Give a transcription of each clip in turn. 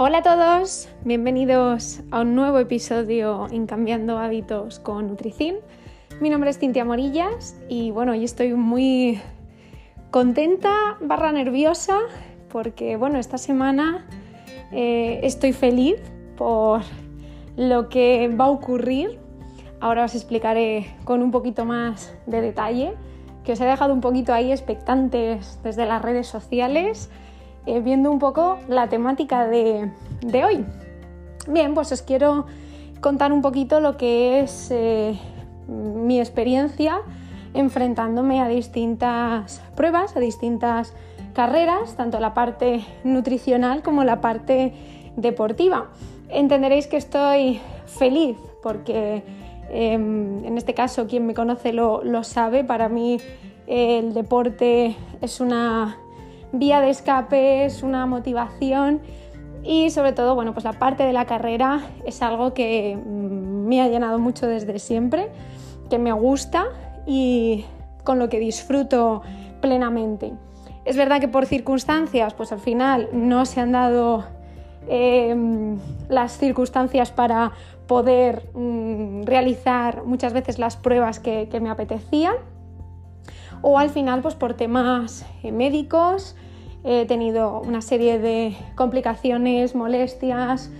Hola a todos, bienvenidos a un nuevo episodio en Cambiando Hábitos con Nutricin. Mi nombre es Cintia Morillas y bueno, hoy estoy muy contenta barra nerviosa porque bueno, esta semana eh, estoy feliz por lo que va a ocurrir. Ahora os explicaré con un poquito más de detalle, que os he dejado un poquito ahí expectantes desde las redes sociales eh, viendo un poco la temática de, hoy. Bien, pues os quiero contar un poquito lo que es eh, mi experiencia enfrentándome a distintas pruebas, a distintas carreras, tanto la parte nutricional como la parte deportiva. Entenderéis que estoy feliz porque em, en este caso quien me conoce lo, lo sabe, para mí el deporte es una vía de escape, es una motivación y sobre todo, bueno, pues la parte de la carrera es algo que mm, me ha llenado mucho desde siempre, que me gusta y con lo que disfruto plenamente. Es verdad que por circunstancias, pues al final no se han dado em, las circunstancias para poder mm, realizar muchas veces las pruebas que, que me apetecían o al final pues por temas eh, médicos he tenido una serie de complicaciones, molestias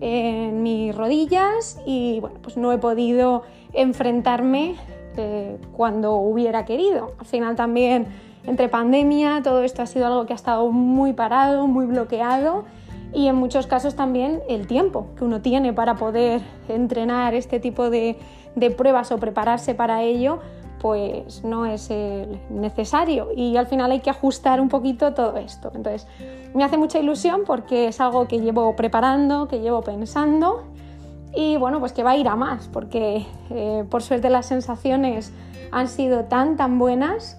en mis rodillas y bueno, pues no he podido enfrentarme eh, cuando hubiera querido. Al final también entre pandemia todo esto ha sido algo que ha estado muy parado, muy bloqueado y en muchos casos también el tiempo que uno tiene para poder entrenar este tipo de pruebas o prepararse para ello pues no es necesario y al final hay que ajustar un poquito todo esto. Entonces, me hace mucha ilusión porque es algo que llevo preparando, que llevo pensando y bueno, pues que va a ir a más porque eh, por suerte las sensaciones han sido tan tan buenas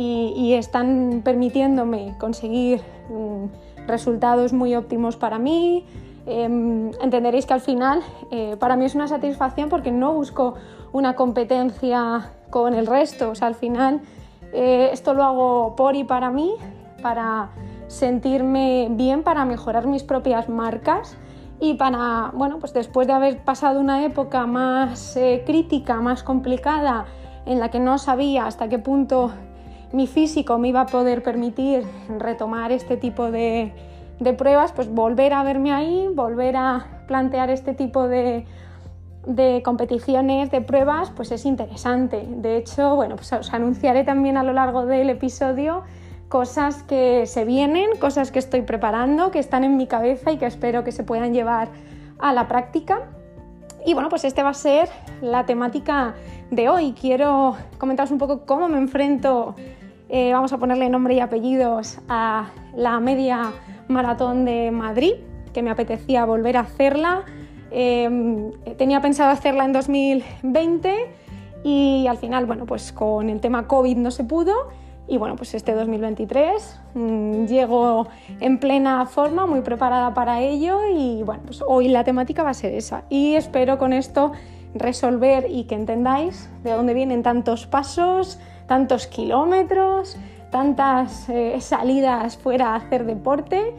y, están permitiéndome conseguir mm, resultados muy óptimos para mí. Em, entenderéis que al final eh, para mí es una satisfacción porque no busco una competencia con el resto. O sea, al final eh, esto lo hago por y para mí, para sentirme bien, para mejorar mis propias marcas y para, bueno, pues después de haber pasado una época más eh, crítica, más complicada, en la que no sabía hasta qué punto mi físico me iba a poder permitir retomar este tipo de, de pruebas, pues volver a verme ahí, volver a plantear este tipo de de competiciones, de pruebas, pues es interesante. De hecho, bueno, pues os anunciaré también a lo largo del episodio cosas que se vienen, cosas que estoy preparando, que están en mi cabeza y que espero que se puedan llevar a la práctica. Y bueno, pues este va a ser la temática de hoy. Quiero comentaros un poco cómo me enfrento, eh, vamos a ponerle nombre y apellidos, a la media maratón de Madrid, que me apetecía volver a hacerla Em, tenía pensado hacerla en 2020 y al final, bueno, pues con el tema COVID no se pudo. Y bueno, pues este 2023 mm, llego en plena forma, muy preparada para ello y bueno, pues hoy la temática va a ser esa. Y espero con esto resolver y que entendáis de dónde vienen tantos pasos, tantos kilómetros, tantas eh, salidas fuera a hacer deporte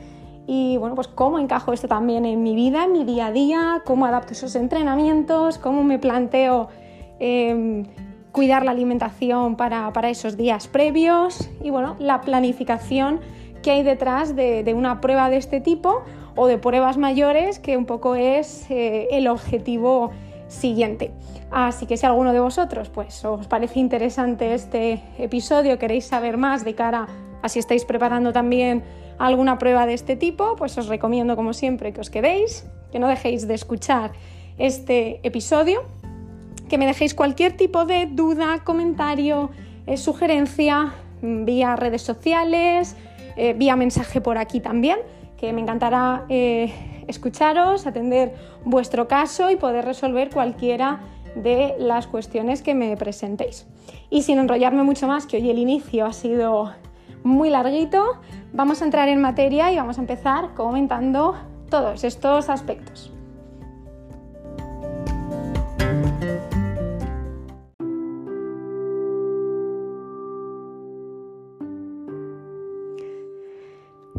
y bueno, pues cómo encajo esto también en mi vida, en mi día a día, cómo adapto esos entrenamientos, cómo me planteo em, cuidar la alimentación para, esos días previos y bueno, la planificación que hay detrás de, una prueba de este tipo o de pruebas mayores que un poco es eh, el objetivo siguiente. Así que si alguno de vosotros pues os parece interesante este episodio, queréis saber más de cara a si estáis preparando también alguna prueba de este tipo, pues os recomiendo como siempre que os quedéis, que no dejéis de escuchar este episodio, que me dejéis cualquier tipo de duda, comentario, eh, sugerencia mm, vía redes sociales, eh, vía mensaje por aquí también, que me encantará eh, escucharos, atender vuestro caso y poder resolver cualquiera de las cuestiones que me presentéis. Y sin enrollarme mucho más, que hoy el inicio ha sido muy larguito, vamos a entrar en materia y vamos a empezar comentando todos estos aspectos.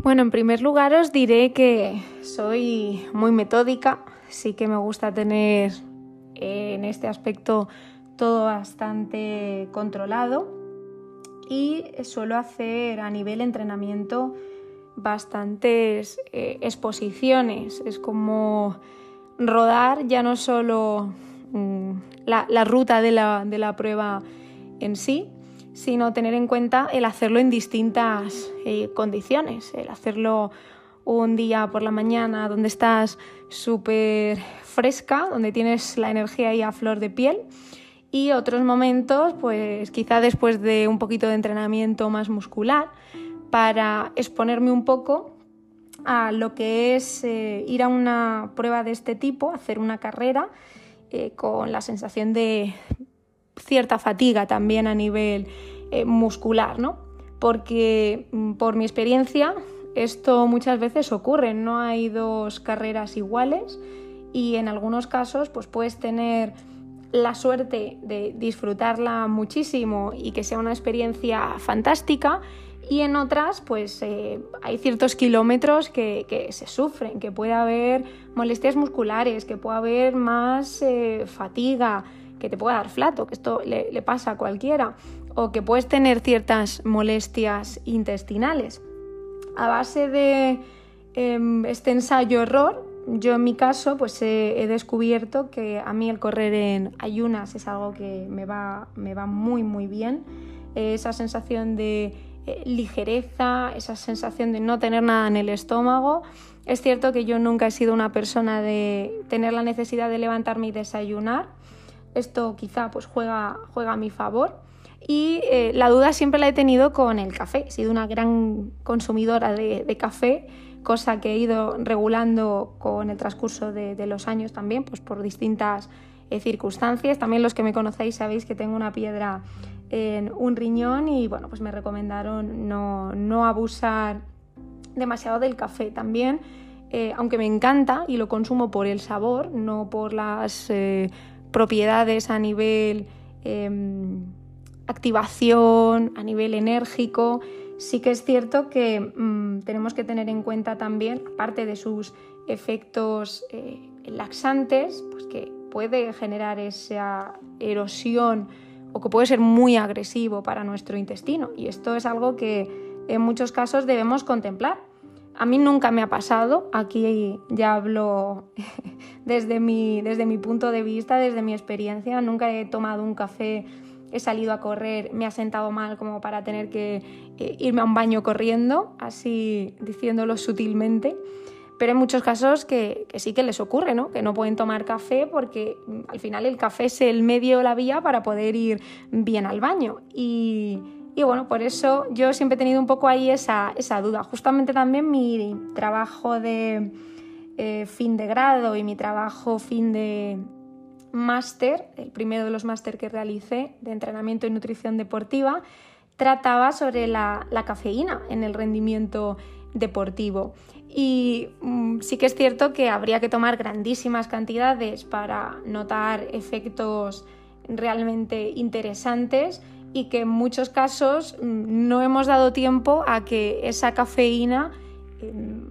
Bueno, en primer lugar os diré que soy muy metódica, sí que me gusta tener eh, en este aspecto todo bastante controlado y suelo hacer a nivel entrenamiento bastantes eh, exposiciones. Es como rodar ya no solo mm, la, ruta de la, prueba en sí, sino tener en cuenta el hacerlo en distintas eh, condiciones, el hacerlo un día por la mañana donde estás súper fresca, donde tienes la energía ahí a flor de piel y otros momentos, pues quizá después de un poquito de entrenamiento más muscular, para exponerme un poco a lo que es eh, ir a una prueba de este tipo, hacer una carrera eh, con la sensación de cierta fatiga también a nivel eh, muscular, ¿no? Porque mm, por mi experiencia esto muchas veces ocurre, no hay dos carreras iguales y en algunos casos pues puedes tener la suerte de disfrutarla muchísimo y que sea una experiencia fantástica y en otras pues eh, hay ciertos kilómetros que, se sufren, que puede haber molestias musculares, que puede haber más eh, fatiga, que te pueda dar flato, que esto le, pasa a cualquiera, o que puedes tener ciertas molestias intestinales. A base de em, este ensayo-error, yo en mi caso pues he, descubierto que a mí el correr en ayunas es algo que me va, me va muy muy bien. esa sensación de eh, ligereza, esa sensación de no tener nada en el estómago. Es cierto que yo nunca he sido una persona de tener la necesidad de levantarme y desayunar. Esto quizá pues juega, juega a mi favor. Y eh, la duda siempre la he tenido con el café. He sido una gran consumidora de café cosa que he ido regulando con el transcurso de, los años también, pues por distintas eh, circunstancias. También los que me conocéis sabéis que tengo una piedra en un riñón y bueno, pues me recomendaron no, abusar demasiado del café también. Eh, aunque me encanta y lo consumo por el sabor, no por las eh, propiedades a nivel em, activación, a nivel enérgico sí que es cierto que mm, tenemos que tener en cuenta también, aparte de sus efectos eh, laxantes, pues que puede generar esa erosión o que puede ser muy agresivo para nuestro intestino. Y esto es algo que en muchos casos debemos contemplar. A mí nunca me ha pasado, aquí ya hablo desde mi, desde mi punto de vista, desde mi experiencia, nunca he tomado un café he salido a correr, me ha sentado mal como para tener que eh, irme a un baño corriendo, así diciéndolo sutilmente. Pero hay muchos casos que, sí que les ocurre, ¿no? Que no pueden tomar café porque mm, al final el café es el medio, la vía para poder ir bien al baño. Y, bueno, por eso yo siempre he tenido un poco ahí esa, duda. Justamente también mi trabajo de eh, fin de grado y mi trabajo fin de, máster, el primero de los máster que realicé de entrenamiento y nutrición deportiva, trataba sobre la, cafeína en el rendimiento deportivo. Y mm, sí que es cierto que habría que tomar grandísimas cantidades para notar efectos realmente interesantes y que en muchos casos mm, no hemos dado tiempo a que esa cafeína em,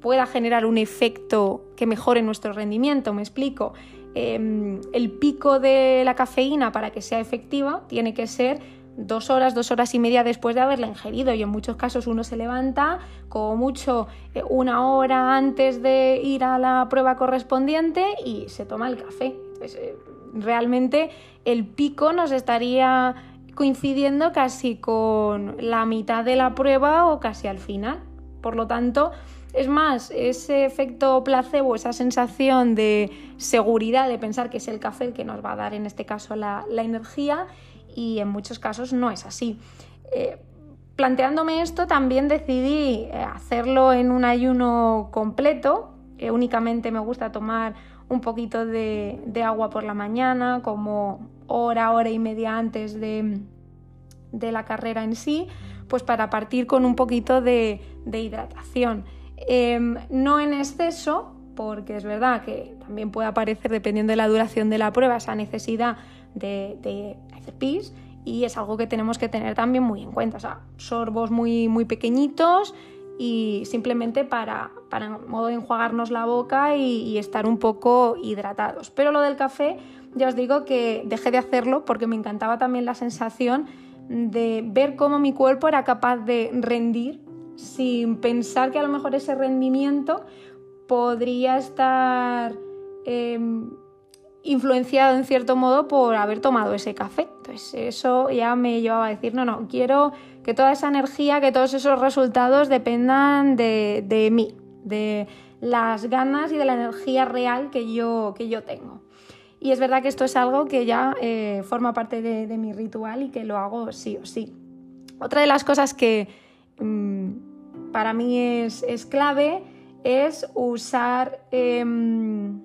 pueda generar un efecto que mejore nuestro rendimiento. Me explico. Em, el pico de la cafeína para que sea efectiva tiene que ser dos horas, dos horas y media después de haberla ingerido y en muchos casos uno se levanta como mucho eh, una hora antes de ir a la prueba correspondiente y se toma el café. Eh, realmente el pico nos estaría coincidiendo casi con la mitad de la prueba o casi al final. Por lo tanto, es más, ese efecto placebo, esa sensación de seguridad de pensar que es el café el que nos va a dar en este caso la, energía y en muchos casos no es así. Eh, planteándome esto también decidí eh, hacerlo en un ayuno completo. únicamente me gusta tomar un poquito de, agua por la mañana, como hora, hora y media antes de, la carrera en sí, pues para partir con un poquito de hidratación. Em, no en exceso, porque es verdad que también puede aparecer, dependiendo de la duración de la prueba, esa necesidad de, hacer pis y es algo que tenemos que tener también muy en cuenta. O sea, sorbos muy, muy pequeñitos y simplemente para, para modo de enjuagarnos la boca y, estar un poco hidratados. Pero lo del café, ya os digo que dejé de hacerlo porque me encantaba también la sensación de ver cómo mi cuerpo era capaz de rendir sin pensar que a lo mejor ese rendimiento podría estar em, influenciado en cierto modo por haber tomado ese café. Entonces eso ya me llevaba a decir, no, no, quiero que toda esa energía, que todos esos resultados dependan de, mí, de las ganas y de la energía real que yo, que yo tengo. Y es verdad que esto es algo que ya eh, forma parte de, mi ritual y que lo hago sí o sí. Otra de las cosas que mm, para mí es, clave es usar em,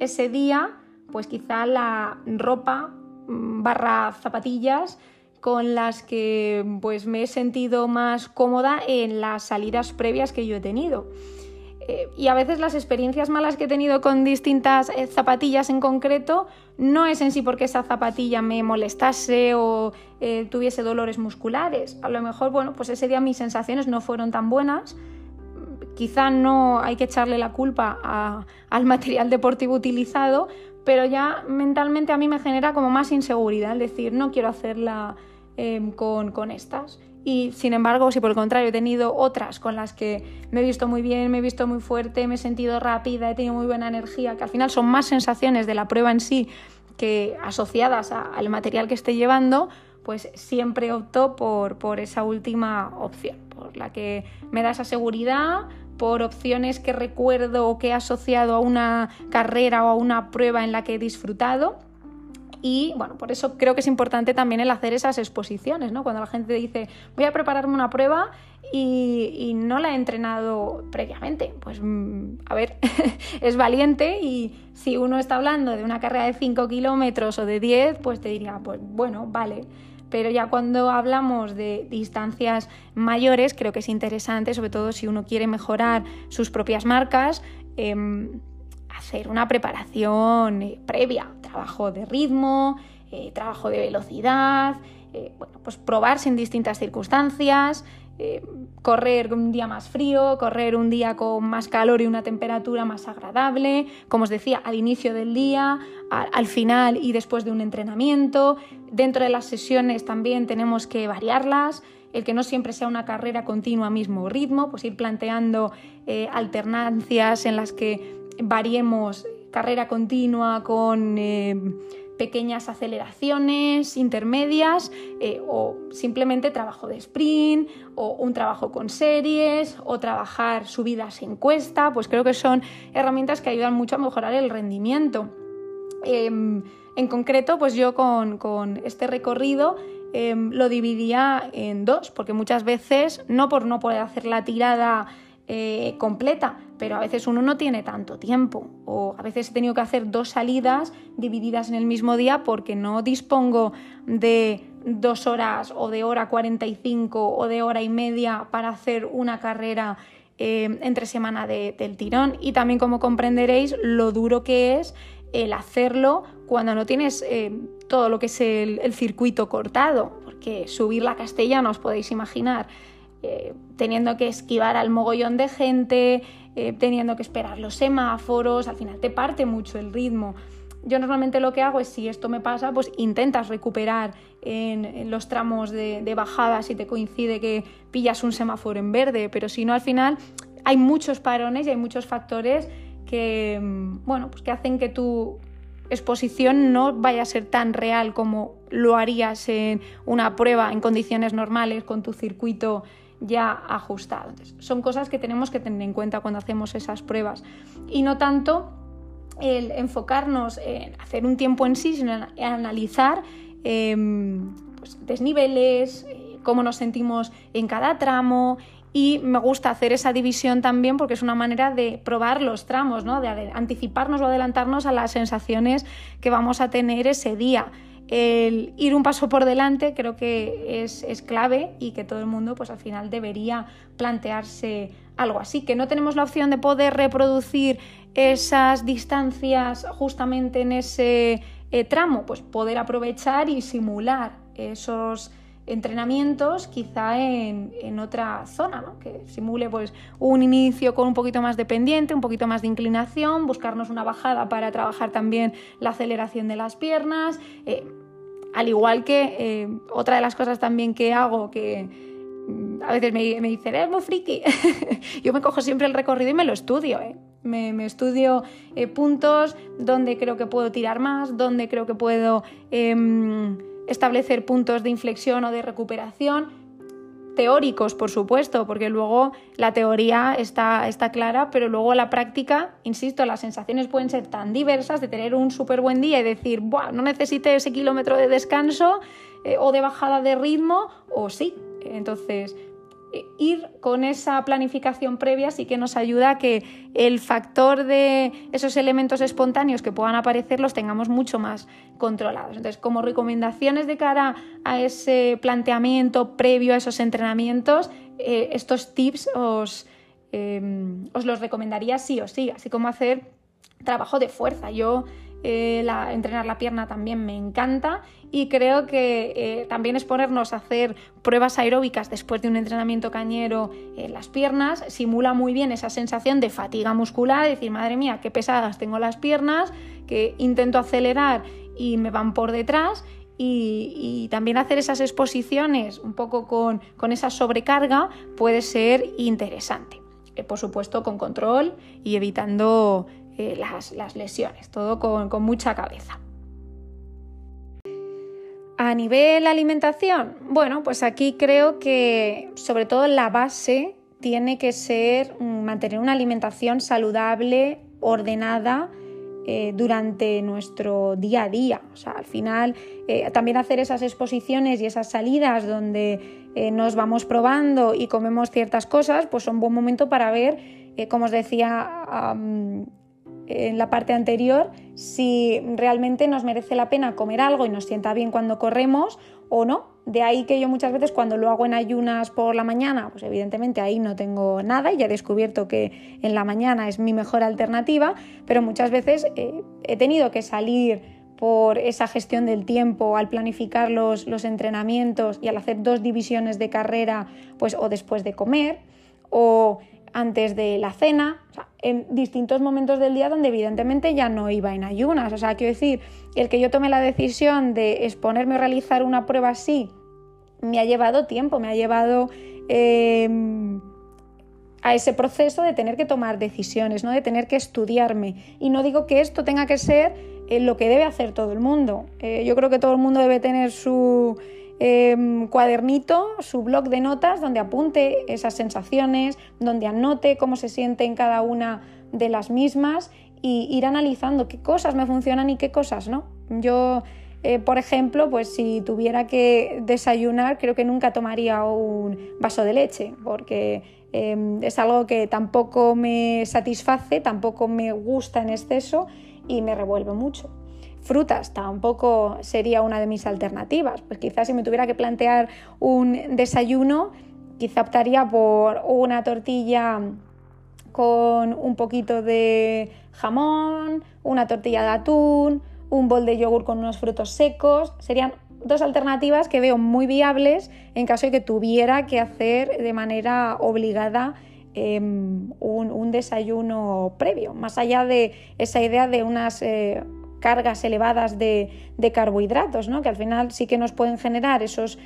ese día, pues quizá la ropa mm, barra zapatillas con las que pues me he sentido más cómoda en las salidas previas que yo he tenido. Eh, y a veces las experiencias malas que he tenido con distintas eh, zapatillas en concreto no es en sí porque esa zapatilla me molestase o eh, tuviese dolores musculares. A lo mejor, bueno, pues ese día mis sensaciones no fueron tan buenas. Quizá no hay que echarle la culpa al material deportivo utilizado, pero ya mentalmente a mí me genera como más inseguridad, es decir, no quiero hacerla Em, con, estas. Y sin embargo, si por el contrario he tenido otras con las que me he visto muy bien, me he visto muy fuerte, me he sentido rápida, he tenido muy buena energía, que al final son más sensaciones de la prueba en sí que asociadas al material que esté llevando, pues siempre opto por, por esa última opción, por la que me da esa seguridad, por opciones que recuerdo o que he asociado a una carrera o a una prueba en la que he disfrutado y bueno, por eso creo que es importante también el hacer esas exposiciones, ¿no? Cuando la gente dice, voy a prepararme una prueba y, no la he entrenado previamente, pues mm, a ver, es valiente y si uno está hablando de una carrera de 5 kilómetros o de 10, pues te diría, pues bueno, vale pero ya cuando hablamos de distancias mayores creo que es interesante, sobre todo si uno quiere mejorar sus propias marcas, em, hacer una preparación eh, previa, trabajo de ritmo, eh, trabajo de velocidad, eh, bueno, pues probarse en distintas circunstancias, correr un día más frío, correr un día con más calor y una temperatura más agradable, como os decía, al inicio del día, al final y después de un entrenamiento. Dentro de las sesiones también tenemos que variarlas, el que no siempre sea una carrera continua mismo ritmo, pues ir planteando alternancias en las que variemos carrera continua con eh, pequeñas aceleraciones intermedias eh, o simplemente trabajo de sprint o un trabajo con series o trabajar subidas en cuesta, pues creo que son herramientas que ayudan mucho a mejorar el rendimiento. Em, en concreto, pues yo con, con este recorrido em, lo dividía en dos, porque muchas veces, no por no poder hacer la tirada eh, completa, pero a veces uno no tiene tanto tiempo. O a veces he tenido que hacer dos salidas divididas en el mismo día porque no dispongo de dos horas o de hora 45 o de hora y media para hacer una carrera eh, entre semana del tirón. Y también como comprenderéis lo duro que es el hacerlo cuando no tienes eh, todo lo que es el, circuito cortado, porque subir la Castellana os podéis imaginar teniendo que esquivar al mogollón de gente, eh, teniendo que esperar los semáforos, al final te parte mucho el ritmo. Yo normalmente lo que hago es, si esto me pasa, pues intentas recuperar en, los tramos de, bajada si te coincide que pillas un semáforo en verde, pero si no, al final hay muchos parones y hay muchos factores que, mm, bueno, pues que hacen que tu exposición no vaya a ser tan real como lo harías en una prueba en condiciones normales con tu circuito ya ajustado. son cosas que tenemos que tener en cuenta cuando hacemos esas pruebas y no tanto el enfocarnos en hacer un tiempo en sí, sino en analizar em, pues, desniveles, eh, cómo nos sentimos en cada tramo y me gusta hacer esa división también porque es una manera de probar los tramos, ¿no? de anticiparnos o adelantarnos a las sensaciones que vamos a tener ese día el ir un paso por delante creo que es, clave y que todo el mundo pues al final debería plantearse algo así, que no tenemos la opción de poder reproducir esas distancias justamente en ese eh, tramo, pues poder aprovechar y simular esos entrenamientos quizá en, otra zona, ¿no? que simule pues, un inicio con un poquito más de pendiente, un poquito más de inclinación, buscarnos una bajada para trabajar también la aceleración de las piernas, eh, al igual que eh, otra de las cosas también que hago que mm, a veces me, me dicen, es muy friki. Yo me cojo siempre el recorrido y me lo estudio. ¿eh? Me, estudio puntos donde creo que puedo tirar más, donde creo que puedo em, establecer puntos de inflexión o de recuperación, teóricos, por supuesto, porque luego la teoría está, está, clara, pero luego la práctica, insisto, las sensaciones pueden ser tan diversas de tener un súper buen día y decir, Buah, no necesite ese kilómetro de descanso eh, o de bajada de ritmo, o sí. Entonces, ir con esa planificación previa sí que nos ayuda a que el factor de esos elementos espontáneos que puedan aparecer los tengamos mucho más controlados. Entonces, como recomendaciones de cara a ese planteamiento previo a esos entrenamientos, eh, estos tips os, em, os los recomendaría sí o sí, así como hacer trabajo de fuerza. Yo eh, entrenar la pierna también me encanta y creo que eh, también es ponernos a hacer pruebas aeróbicas después de un entrenamiento cañero en las piernas, simula muy bien esa sensación de fatiga muscular, decir, madre mía, qué pesadas tengo las piernas, que intento acelerar y me van por detrás y, también hacer esas exposiciones un poco con, esa sobrecarga puede ser interesante. Eh, por supuesto, con control y evitando eh, las, lesiones, todo con, mucha cabeza. A nivel alimentación, bueno, pues aquí creo que sobre todo la base tiene que ser mm, mantener una alimentación saludable, ordenada, eh, durante nuestro día a día. O sea, al final eh, también hacer esas exposiciones y esas salidas donde nos vamos probando y comemos ciertas cosas, pues son buen momento para ver, como os decía en la parte anterior si realmente nos merece la pena comer algo y nos sienta bien cuando corremos o no. De ahí que yo muchas veces cuando lo hago en ayunas por la mañana, pues evidentemente ahí no tengo nada y ya he descubierto que en la mañana es mi mejor alternativa, pero muchas veces eh, he tenido que salir por esa gestión del tiempo, al planificar los, los entrenamientos y al hacer dos divisiones de carrera, pues o después de comer, o antes de la cena, en distintos momentos del día donde evidentemente ya no iba en ayunas. O sea, quiero decir, el que yo tome la decisión de exponerme a realizar una prueba así me ha llevado tiempo, me ha llevado em, a ese proceso de tener que tomar decisiones, ¿no? de tener que estudiarme. Y no digo que esto tenga que ser eh, lo que debe hacer todo el mundo. Eh, yo creo que todo el mundo debe tener su Em, cuadernito, su blog de notas, donde apunte esas sensaciones, donde anote cómo se siente en cada una de las mismas y ir analizando qué cosas me funcionan y qué cosas no. Yo, eh, por ejemplo, pues si tuviera que desayunar, creo que nunca tomaría un vaso de leche, porque em, es algo que tampoco me satisface, tampoco me gusta en exceso y me revuelve mucho. Frutas tampoco sería una de mis alternativas. Pues quizás si me tuviera que plantear un desayuno, quizá optaría por una tortilla con un poquito de jamón, una tortilla de atún, un bol de yogur con unos frutos secos. Serían dos alternativas que veo muy viables en caso de que tuviera que hacer de manera obligada em, un, desayuno previo, más allá de esa idea de unas eh, cargas elevadas de, carbohidratos, que al final sí que nos pueden generar esos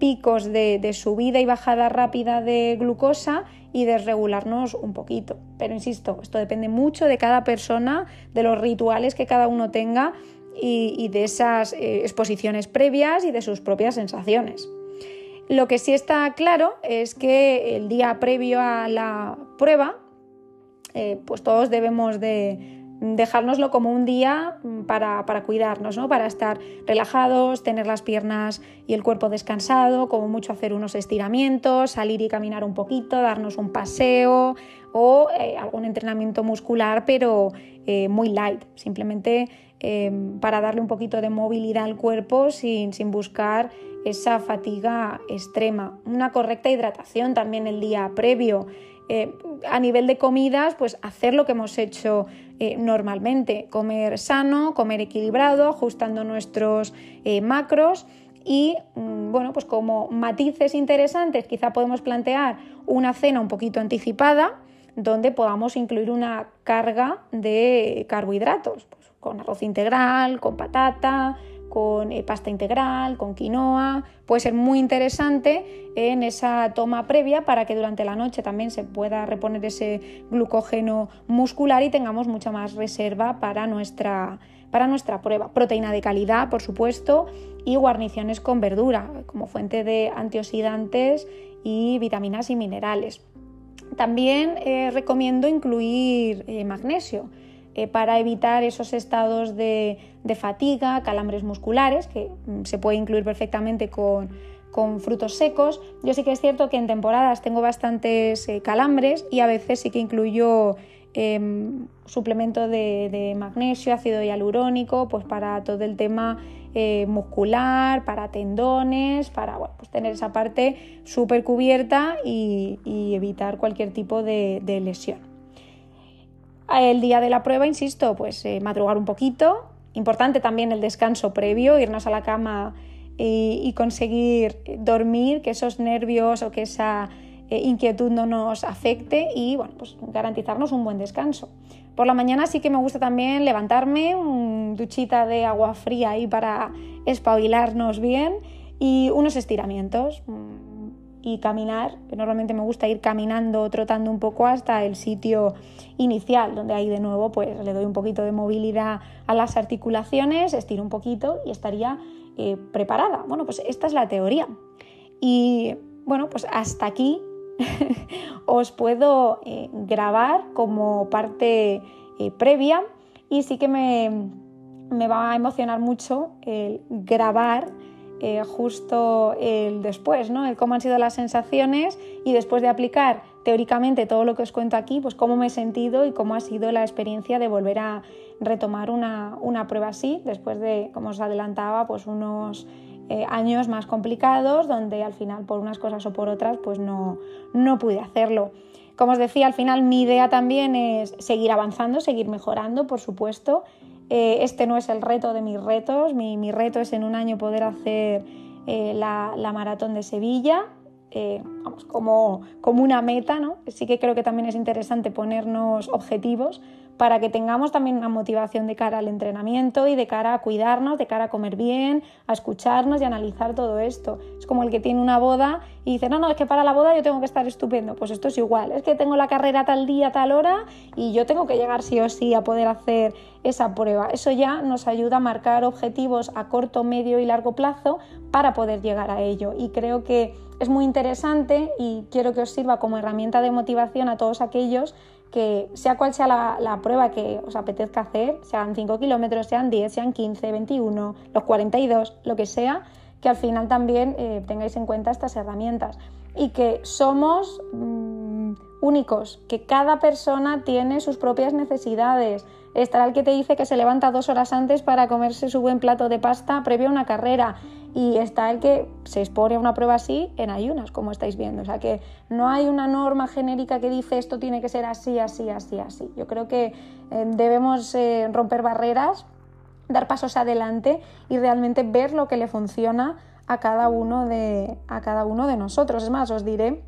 picos de, subida y bajada rápida de glucosa y desregularnos un poquito. Pero insisto, esto depende mucho de cada persona, de los rituales que cada uno tenga y, de esas eh, exposiciones previas y de sus propias sensaciones. Lo que sí está claro es que el día previo a la prueba, eh, pues todos debemos de, dejárnoslo como un día mm, para, cuidarnos, ¿no? para estar relajados, tener las piernas y el cuerpo descansado, como mucho hacer unos estiramientos, salir y caminar un poquito, darnos un paseo o eh, algún entrenamiento muscular, pero eh, muy light, simplemente em, para darle un poquito de movilidad al cuerpo sin, sin buscar esa fatiga extrema. Una correcta hidratación también el día previo. Eh, a nivel de comidas, pues hacer lo que hemos hecho eh, normalmente, comer sano, comer equilibrado, ajustando nuestros eh, macros y mm, bueno, pues como matices interesantes quizá podemos plantear una cena un poquito anticipada donde podamos incluir una carga de carbohidratos, pues, con arroz integral, con patata, con eh, pasta integral, con quinoa. Puede ser muy interesante en esa toma previa para que durante la noche también se pueda reponer ese glucógeno muscular y tengamos mucha más reserva para nuestra, para nuestra prueba. Proteína de calidad, por supuesto, y guarniciones con verdura como fuente de antioxidantes y vitaminas y minerales. También eh, recomiendo incluir eh, magnesio eh, para evitar esos estados de, fatiga, calambres musculares, que mm, se puede incluir perfectamente con, frutos secos. Yo sí que es cierto que en temporadas tengo bastantes eh, calambres y a veces sí que incluyo em, suplemento de, magnesio, ácido hialurónico, pues para todo el tema eh, muscular, para tendones, para pues tener esa parte súper cubierta y, evitar cualquier tipo de lesión. El día de la prueba, insisto, pues eh, madrugar un poquito. Importante también el descanso previo, irnos a la cama y, conseguir dormir, que esos nervios o que esa eh, inquietud no nos afecte y bueno, pues garantizarnos un buen descanso. Por la mañana sí que me gusta también levantarme, un duchita de agua fría ahí para espabilarnos bien y unos estiramientos y caminar. Normalmente me gusta ir caminando, trotando un poco hasta el sitio inicial, donde ahí de nuevo pues le doy un poquito de movilidad a las articulaciones, estiro un poquito y estaría eh, preparada. Bueno, pues esta es la teoría. Y bueno, pues hasta aquí os puedo eh, grabar como parte eh, previa y sí que me, me va a emocionar mucho el grabar eh, justo el después, ¿no? El cómo han sido las sensaciones y después de aplicar teóricamente todo lo que os cuento aquí, pues cómo me he sentido y cómo ha sido la experiencia de volver a retomar una, prueba así, después de, como os adelantaba, pues unos eh, años más complicados, donde al final por unas cosas o por otras, pues no, no pude hacerlo. Como os decía, al final mi idea también es seguir avanzando, seguir mejorando, por supuesto, eh, este no es el reto de mis retos, mi, reto es en un año poder hacer eh, la, maratón de Sevilla, eh, como, como una meta, ¿no? Sí que creo que también es interesante ponernos objetivos para que tengamos también una motivación de cara al entrenamiento y de cara a cuidarnos, de cara a comer bien, a escucharnos y analizar todo esto. Es como el que tiene una boda y dice, no, no, es que para la boda yo tengo que estar estupendo. Pues esto es igual, es que tengo la carrera tal día, tal hora y yo tengo que llegar sí o sí a poder hacer esa prueba. Eso ya nos ayuda a marcar objetivos a corto, medio y largo plazo para poder llegar a ello. Y creo que es muy interesante y quiero que os sirva como herramienta de motivación a todos aquellos que sea cual sea la, prueba que os apetezca hacer, sean 5 kilómetros, sean 10, sean 15, 21, los 42, lo que sea, que al final también eh, tengáis en cuenta estas herramientas y que somos mm, únicos, que cada persona tiene sus propias necesidades. Estará el que te dice que se levanta dos horas antes para comerse su buen plato de pasta previo a una carrera y está el que se expone a una prueba así en ayunas, como estáis viendo. O sea que no hay una norma genérica que dice esto tiene que ser así, así, así, así. Yo creo que eh, debemos eh, romper barreras, dar pasos adelante y realmente ver lo que le funciona a cada uno de, a cada uno de nosotros. Es más, os diré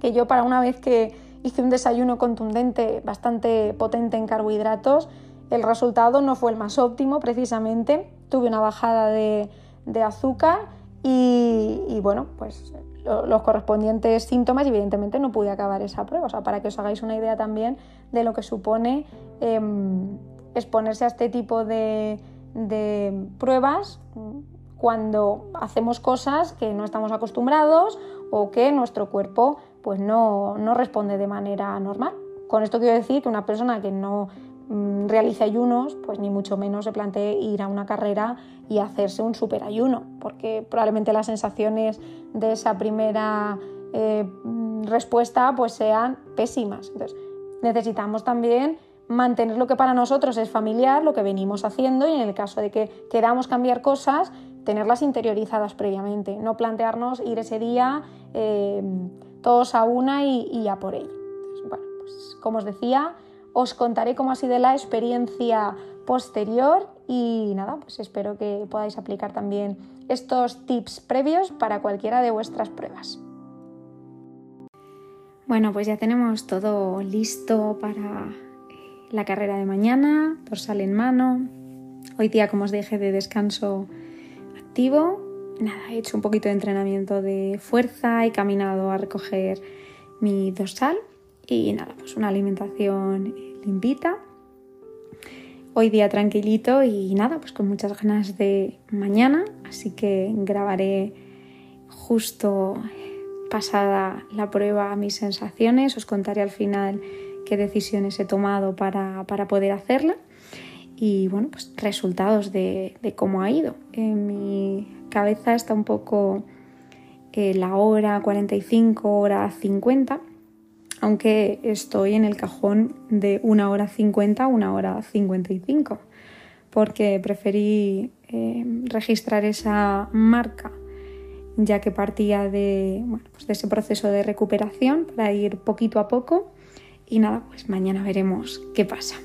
que yo para una vez que hice un desayuno contundente, bastante potente en carbohidratos, el resultado no fue el más óptimo precisamente. Tuve una bajada de de azúcar y, bueno, pues los correspondientes síntomas evidentemente no pude acabar esa prueba. O sea, para que os hagáis una idea también de lo que supone em, exponerse a este tipo de, pruebas cuando hacemos cosas que no estamos acostumbrados o que nuestro cuerpo pues no, no responde de manera normal. Con esto quiero decir que una persona que no realice ayunos, pues ni mucho menos se plantee ir a una carrera y hacerse un super ayuno, porque probablemente las sensaciones de esa primera eh, respuesta pues sean pésimas. Entonces, necesitamos también mantener lo que para nosotros es familiar, lo que venimos haciendo y en el caso de que queramos cambiar cosas, tenerlas interiorizadas previamente, no plantearnos ir ese día eh, todos a una y, y a por ello. bueno, pues como os decía, os contaré cómo ha sido la experiencia posterior y nada, pues espero que podáis aplicar también estos tips previos para cualquiera de vuestras pruebas. Bueno, pues ya tenemos todo listo para la carrera de mañana, dorsal en mano. Hoy día, como os dije, de descanso activo. Nada, he hecho un poquito de entrenamiento de fuerza, he caminado a recoger mi dorsal y nada, pues una alimentación limpita. Hoy día tranquilito y nada, pues con muchas ganas de mañana, así que grabaré justo pasada la prueba mis sensaciones, os contaré al final qué decisiones he tomado para, poder hacerla y bueno, pues resultados de, cómo ha ido. En mi cabeza está un poco eh, la hora 45, hora 50 aunque estoy en el cajón de una hora 50 una hora 55, porque preferí eh, registrar esa marca ya que partía de, pues de ese proceso de recuperación para ir poquito a poco y nada, pues mañana veremos qué pasa.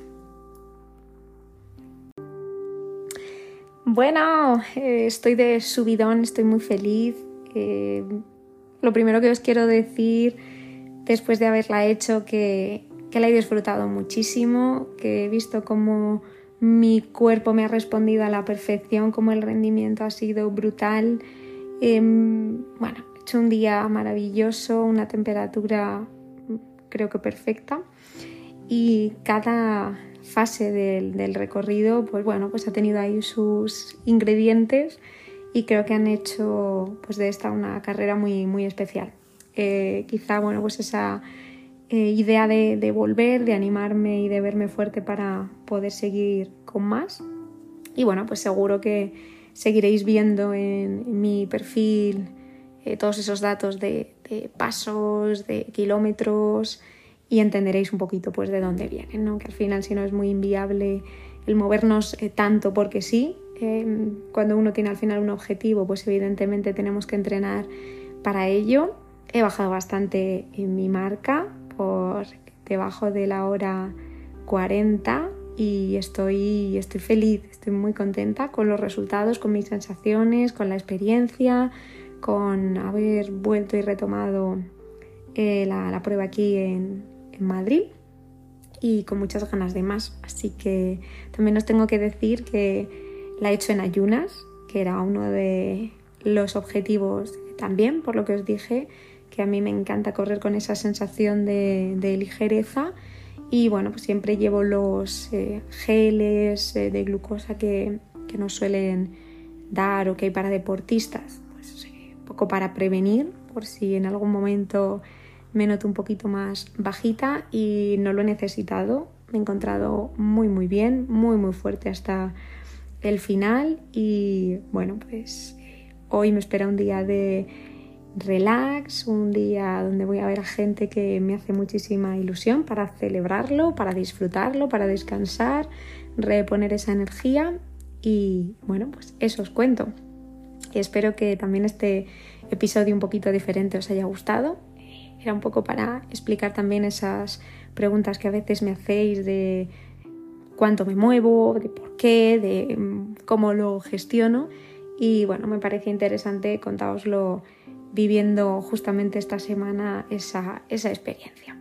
Bueno, eh, estoy de subidón, estoy muy feliz. Eh, lo primero que os quiero decir después de haberla hecho, que, la he disfrutado muchísimo, que he visto cómo mi cuerpo me ha respondido a la perfección, cómo el rendimiento ha sido brutal. Em, bueno, he hecho un día maravilloso, una temperatura creo que perfecta y cada fase del, recorrido pues bueno pues ha tenido ahí sus ingredientes y creo que han hecho pues de esta una carrera muy muy especial eh, quizá, bueno, pues esa eh, idea de, volver, de animarme y de verme fuerte para poder seguir con más. Y bueno, pues seguro que seguiréis viendo en, mi perfil eh, todos esos datos de, pasos, de kilómetros y entenderéis un poquito pues de dónde vienen, ¿no? Que al final si no es muy inviable el movernos tanto porque sí, cuando uno tiene al final un objetivo, pues evidentemente tenemos que entrenar para ello He bajado bastante en mi marca por debajo de la hora 40 y estoy, estoy feliz, estoy muy contenta con los resultados, con mis sensaciones, con la experiencia, con haber vuelto y retomado eh, la, prueba aquí en, en Madrid y con muchas ganas de más. Así que también os tengo que decir que la he hecho en ayunas, que era uno de los objetivos también, por lo que os dije, que a mí me encanta correr con esa sensación de, ligereza y bueno, pues siempre llevo los eh, geles eh, de glucosa que, nos suelen dar o que hay para deportistas, pues eh, un poco para prevenir por si en algún momento me noto un poquito más bajita y no lo he necesitado. Me he encontrado muy muy bien, muy muy fuerte hasta el final y bueno, pues hoy me espera un día de relax, un día donde voy a ver a gente que me hace muchísima ilusión para celebrarlo, para disfrutarlo, para descansar, reponer esa energía y bueno, pues eso os cuento. Espero que también este episodio un poquito diferente os haya gustado. Era un poco para explicar también esas preguntas que a veces me hacéis de cuánto me muevo, de por qué, de mm, cómo lo gestiono. Y bueno, me parece interesante contaoslo viviendo justamente esta semana esa, experiencia.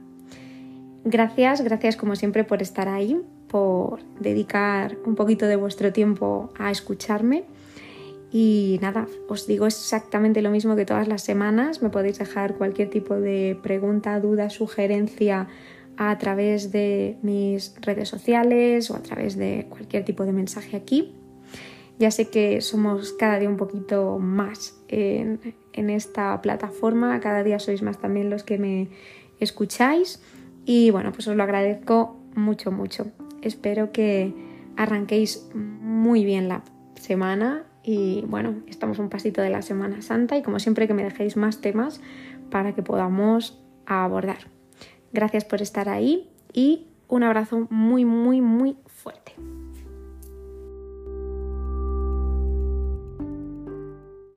Gracias, gracias como siempre por estar ahí, por dedicar un poquito de vuestro tiempo a escucharme. Y nada, os digo exactamente lo mismo que todas las semanas. Me podéis dejar cualquier tipo de pregunta, duda, sugerencia a través de mis redes sociales o a través de cualquier tipo de mensaje aquí. Ya sé que somos cada día un poquito más en, esta plataforma, cada día sois más también los que me escucháis y bueno, pues os lo agradezco mucho, mucho. Espero que arranquéis muy bien la semana y bueno, estamos un pasito de la Semana Santa y como siempre que me dejéis más temas para que podamos abordar. Gracias por estar ahí y un abrazo muy, muy, muy fuerte.